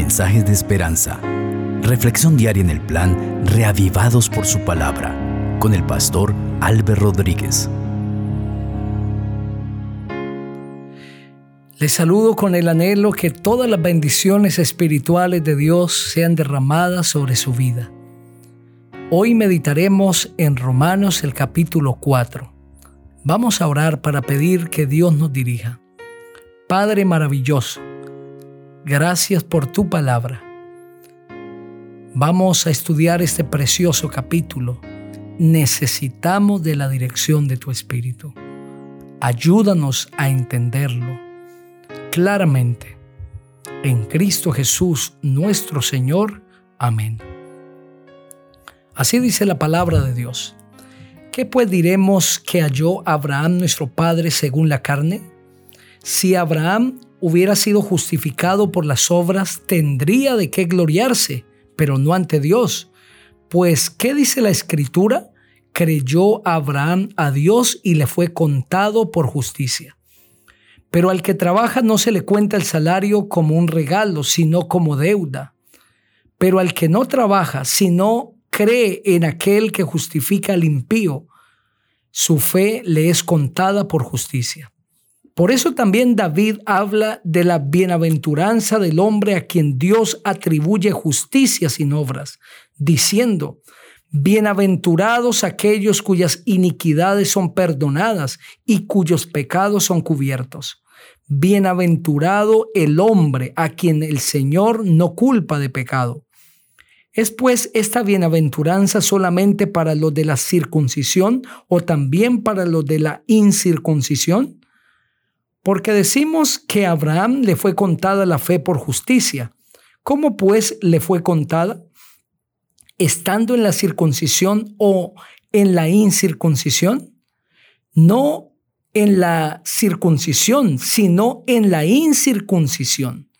Mensajes de esperanza. Reflexión diaria en el plan Reavivados por su palabra con el pastor Álvaro Rodríguez. Les saludo con el anhelo que todas las bendiciones espirituales de Dios sean derramadas sobre su vida. Hoy meditaremos en Romanos el capítulo 4. Vamos a orar para pedir que Dios nos dirija. Padre maravilloso, Gracias por tu palabra. Vamos a estudiar este precioso capítulo. Necesitamos de la dirección de tu Espíritu. Ayúdanos a entenderlo claramente. En Cristo Jesús nuestro Señor. Amén. Así dice la palabra de Dios. ¿Qué pues diremos que halló Abraham nuestro Padre según la carne? Si Abraham hubiera sido justificado por las obras, tendría de qué gloriarse, pero no ante Dios. Pues, ¿qué dice la Escritura? Creyó Abraham a Dios y le fue contado por justicia. Pero al que trabaja no se le cuenta el salario como un regalo, sino como deuda. Pero al que no trabaja, sino cree en aquel que justifica al impío, su fe le es contada por justicia. Por eso también David habla de la bienaventuranza del hombre a quien Dios atribuye justicia sin obras, diciendo, Bienaventurados aquellos cuyas iniquidades son perdonadas y cuyos pecados son cubiertos. Bienaventurado el hombre a quien el Señor no culpa de pecado. ¿Es pues esta bienaventuranza solamente para los de la circuncisión o también para los de la incircuncisión? Porque decimos que a Abraham le fue contada la fe por justicia. ¿Cómo pues le fue contada? Estando en la circuncisión o en la incircuncisión? No en la circuncisión, sino en la incircuncisión.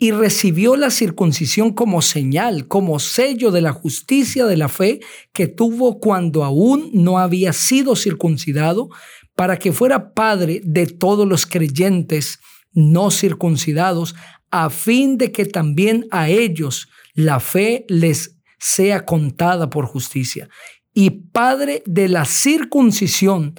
Y recibió la circuncisión como señal, como sello de la justicia de la fe que tuvo cuando aún no había sido circuncidado, para que fuera padre de todos los creyentes no circuncidados, a fin de que también a ellos la fe les sea contada por justicia, y padre de la circuncisión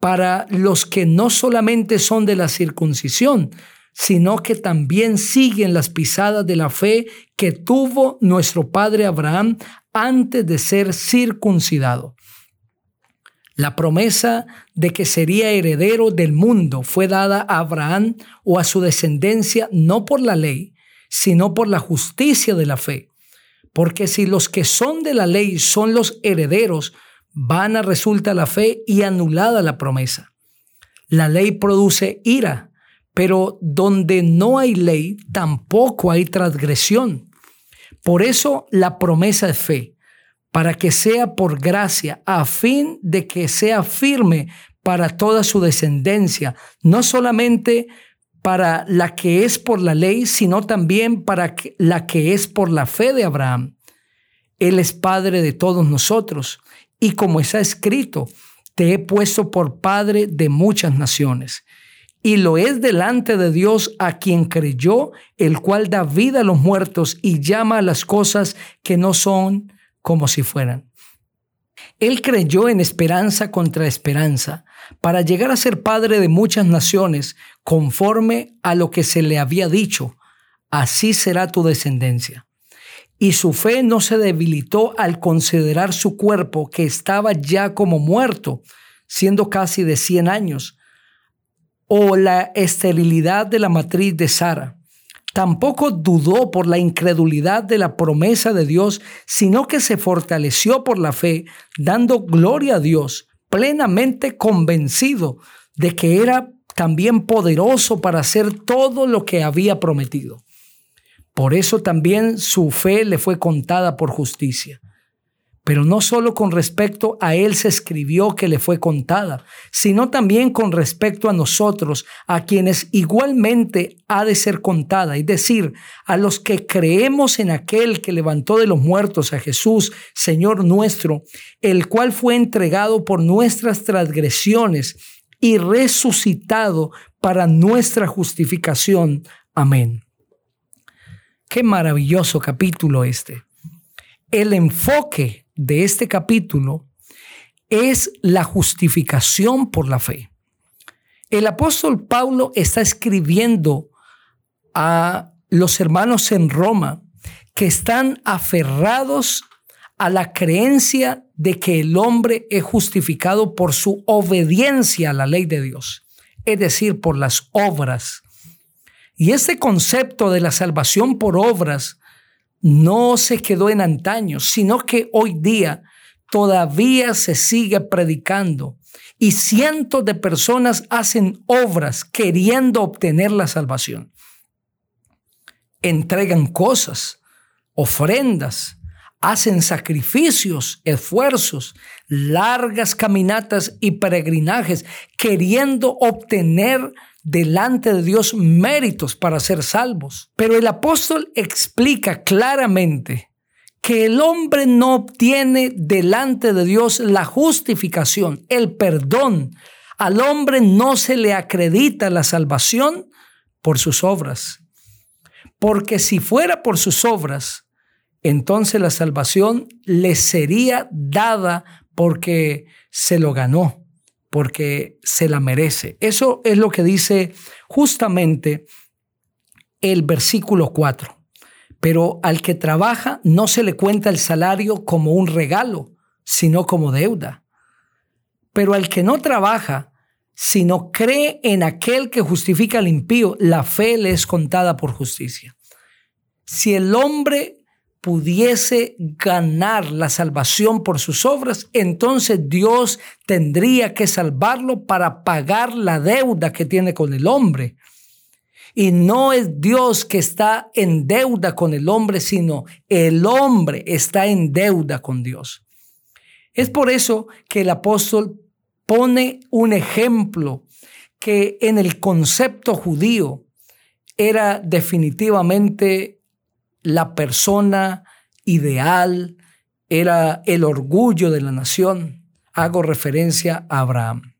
para los que no solamente son de la circuncisión, sino que también siguen las pisadas de la fe que tuvo nuestro padre Abraham antes de ser circuncidado. La promesa de que sería heredero del mundo fue dada a Abraham o a su descendencia no por la ley, sino por la justicia de la fe. Porque si los que son de la ley son los herederos, vana resulta la fe y anulada la promesa. La ley produce ira, pero donde no hay ley, tampoco hay transgresión. Por eso la promesa es fe para que sea por gracia, a fin de que sea firme para toda su descendencia, no solamente para la que es por la ley, sino también para la que es por la fe de Abraham. Él es Padre de todos nosotros, y como está escrito, te he puesto por Padre de muchas naciones. Y lo es delante de Dios a quien creyó, el cual da vida a los muertos y llama a las cosas que no son como si fueran. Él creyó en esperanza contra esperanza para llegar a ser padre de muchas naciones conforme a lo que se le había dicho, así será tu descendencia. Y su fe no se debilitó al considerar su cuerpo que estaba ya como muerto, siendo casi de 100 años, o la esterilidad de la matriz de Sara Tampoco dudó por la incredulidad de la promesa de Dios, sino que se fortaleció por la fe, dando gloria a Dios, plenamente convencido de que era también poderoso para hacer todo lo que había prometido. Por eso también su fe le fue contada por justicia. Pero no solo con respecto a él se escribió que le fue contada, sino también con respecto a nosotros, a quienes igualmente ha de ser contada, es decir, a los que creemos en aquel que levantó de los muertos a Jesús, Señor nuestro, el cual fue entregado por nuestras transgresiones y resucitado para nuestra justificación. Amén. Qué maravilloso capítulo este. El enfoque de este capítulo es la justificación por la fe. El apóstol Pablo está escribiendo a los hermanos en Roma que están aferrados a la creencia de que el hombre es justificado por su obediencia a la ley de Dios, es decir, por las obras. Y ese concepto de la salvación por obras no se quedó en antaño, sino que hoy día todavía se sigue predicando y cientos de personas hacen obras queriendo obtener la salvación. Entregan cosas, ofrendas, hacen sacrificios, esfuerzos, largas caminatas y peregrinajes, queriendo obtener delante de Dios méritos para ser salvos. Pero el apóstol explica claramente que el hombre no obtiene delante de Dios la justificación, el perdón. Al hombre no se le acredita la salvación por sus obras. Porque si fuera por sus obras, entonces la salvación le sería dada porque se lo ganó, porque se la merece. Eso es lo que dice justamente el versículo 4. Pero al que trabaja no se le cuenta el salario como un regalo, sino como deuda. Pero al que no trabaja, sino cree en aquel que justifica al impío, la fe le es contada por justicia. Si el hombre pudiese ganar la salvación por sus obras, entonces Dios tendría que salvarlo para pagar la deuda que tiene con el hombre. Y no es Dios que está en deuda con el hombre, sino el hombre está en deuda con Dios. Es por eso que el apóstol pone un ejemplo que en el concepto judío era definitivamente la persona ideal, era el orgullo de la nación. Hago referencia a Abraham.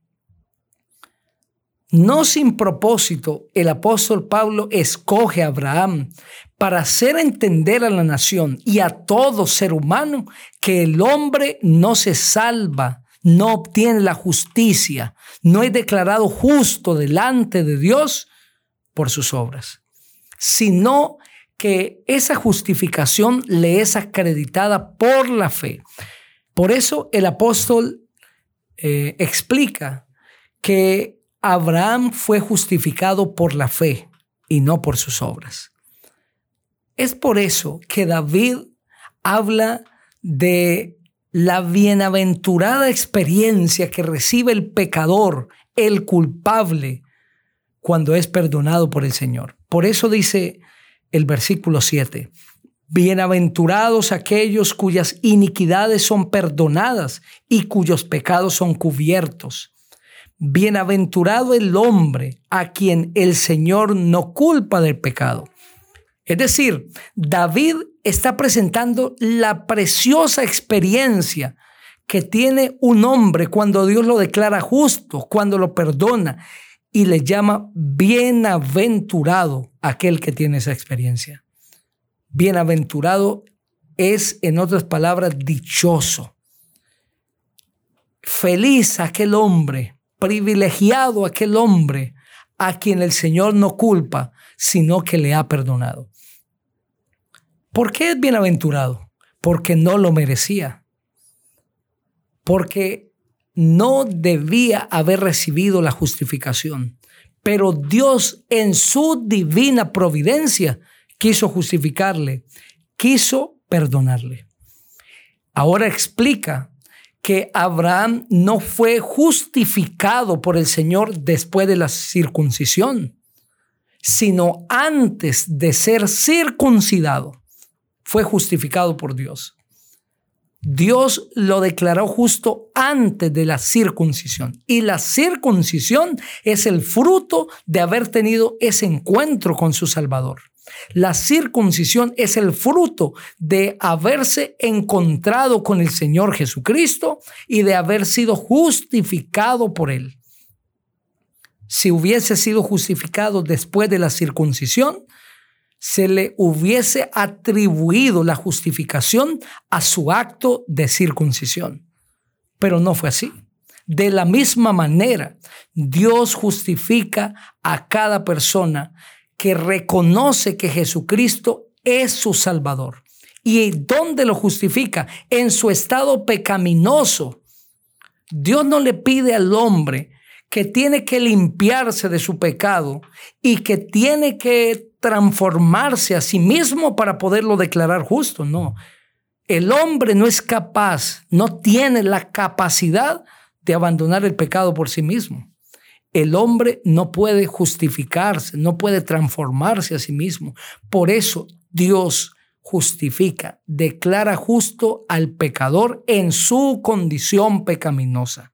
No sin propósito, el apóstol Pablo escoge a Abraham para hacer entender a la nación y a todo ser humano que el hombre no se salva, no obtiene la justicia, no es declarado justo delante de Dios por sus obras, sino que esa justificación le es acreditada por la fe. Por eso el apóstol eh, explica que Abraham fue justificado por la fe y no por sus obras. Es por eso que David habla de la bienaventurada experiencia que recibe el pecador, el culpable, cuando es perdonado por el Señor. Por eso dice el versículo 7. Bienaventurados aquellos cuyas iniquidades son perdonadas y cuyos pecados son cubiertos. Bienaventurado el hombre a quien el Señor no culpa del pecado. Es decir, David está presentando la preciosa experiencia que tiene un hombre cuando Dios lo declara justo, cuando lo perdona y le llama bienaventurado aquel que tiene esa experiencia. Bienaventurado es, en otras palabras, dichoso. Feliz aquel hombre, privilegiado aquel hombre a quien el Señor no culpa, sino que le ha perdonado. ¿Por qué es bienaventurado? Porque no lo merecía. Porque no debía haber recibido la justificación, pero Dios en su divina providencia quiso justificarle, quiso perdonarle. Ahora explica que Abraham no fue justificado por el Señor después de la circuncisión, sino antes de ser circuncidado, fue justificado por Dios. Dios lo declaró justo antes de la circuncisión. Y la circuncisión es el fruto de haber tenido ese encuentro con su Salvador. La circuncisión es el fruto de haberse encontrado con el Señor Jesucristo y de haber sido justificado por Él. Si hubiese sido justificado después de la circuncisión, se le hubiese atribuido la justificación a su acto de circuncisión. Pero no fue así. De la misma manera, Dios justifica a cada persona que reconoce que Jesucristo es su Salvador. ¿Y dónde lo justifica? En su estado pecaminoso. Dios no le pide al hombre que tiene que limpiarse de su pecado y que tiene que transformarse a sí mismo para poderlo declarar justo. No. El hombre no es capaz, no tiene la capacidad de abandonar el pecado por sí mismo. El hombre no puede justificarse, no puede transformarse a sí mismo. Por eso Dios justifica, declara justo al pecador en su condición pecaminosa.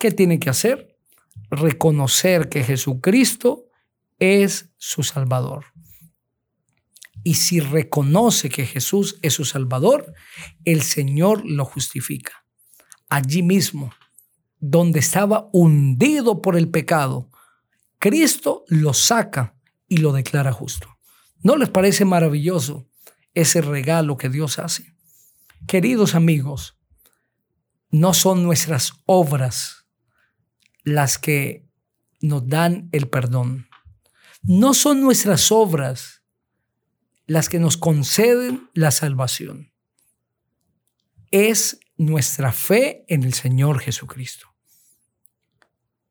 ¿Qué tiene que hacer? Reconocer que Jesucristo es su Salvador. Y si reconoce que Jesús es su Salvador, el Señor lo justifica allí mismo, donde estaba hundido por el pecado, Cristo lo saca y lo declara justo. ¿No les parece maravilloso ese regalo que Dios hace? Queridos amigos, no son nuestras obras las que nos dan el perdón. No son nuestras obras las que nos conceden la salvación. Es nuestra fe en el Señor Jesucristo.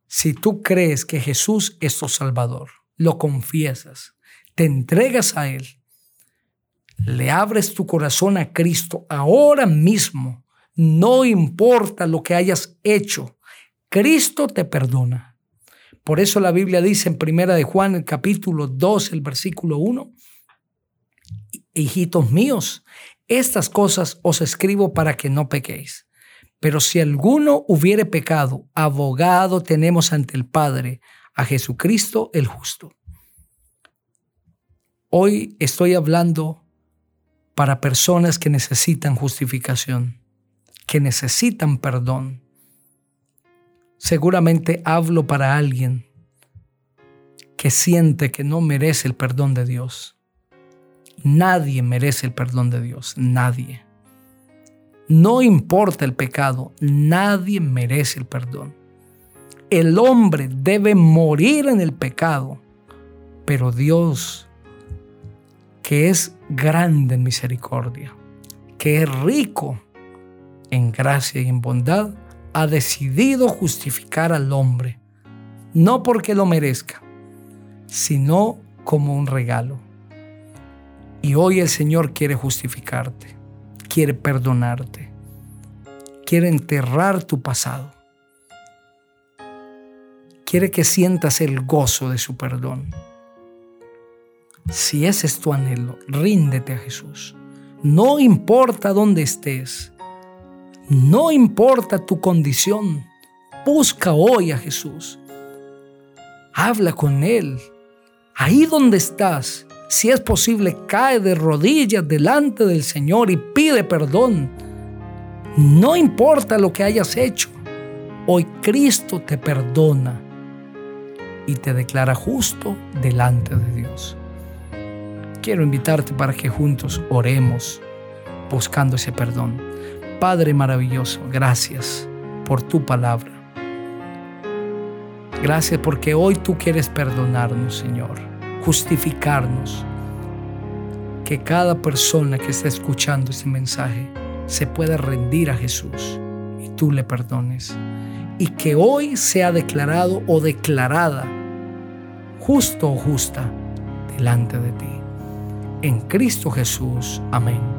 Si tú crees que Jesús es tu Salvador, lo confiesas, te entregas a Él, le abres tu corazón a Cristo ahora mismo, no importa lo que hayas hecho, Cristo te perdona. Por eso la Biblia dice en Primera de Juan, el capítulo 2, el versículo 1, hijitos míos, estas cosas os escribo para que no pequéis. Pero si alguno hubiere pecado, abogado tenemos ante el Padre, a Jesucristo el justo. Hoy estoy hablando para personas que necesitan justificación, que necesitan perdón. Seguramente hablo para alguien que siente que no merece el perdón de Dios Nadie merece el perdón de Dios, nadie. No importa el pecado, nadie merece el perdón. El hombre debe morir en el pecado, pero Dios, que es grande en misericordia, que es rico en gracia y en bondad, ha decidido justificar al hombre, no porque lo merezca, sino como un regalo. Y hoy el Señor quiere justificarte, quiere perdonarte, quiere enterrar tu pasado. Quiere que sientas el gozo de su perdón. Si ese es tu anhelo, ríndete a Jesús. No importa dónde estés, no importa tu condición, busca hoy a Jesús. Habla con Él. Ahí donde estás, si es posible, cae de rodillas delante del Señor y pide perdón. No importa lo que hayas hecho, hoy Cristo te perdona y te declara justo delante de Dios. Quiero invitarte para que juntos oremos buscando ese perdón. Padre maravilloso, gracias por tu palabra. Gracias porque hoy tú quieres perdonarnos, Señor justificarnos. Que cada persona que está escuchando este mensaje se pueda rendir a Jesús y tú le perdones. Y que hoy sea declarado o declarada justo o justa delante de ti. En Cristo Jesús. Amén.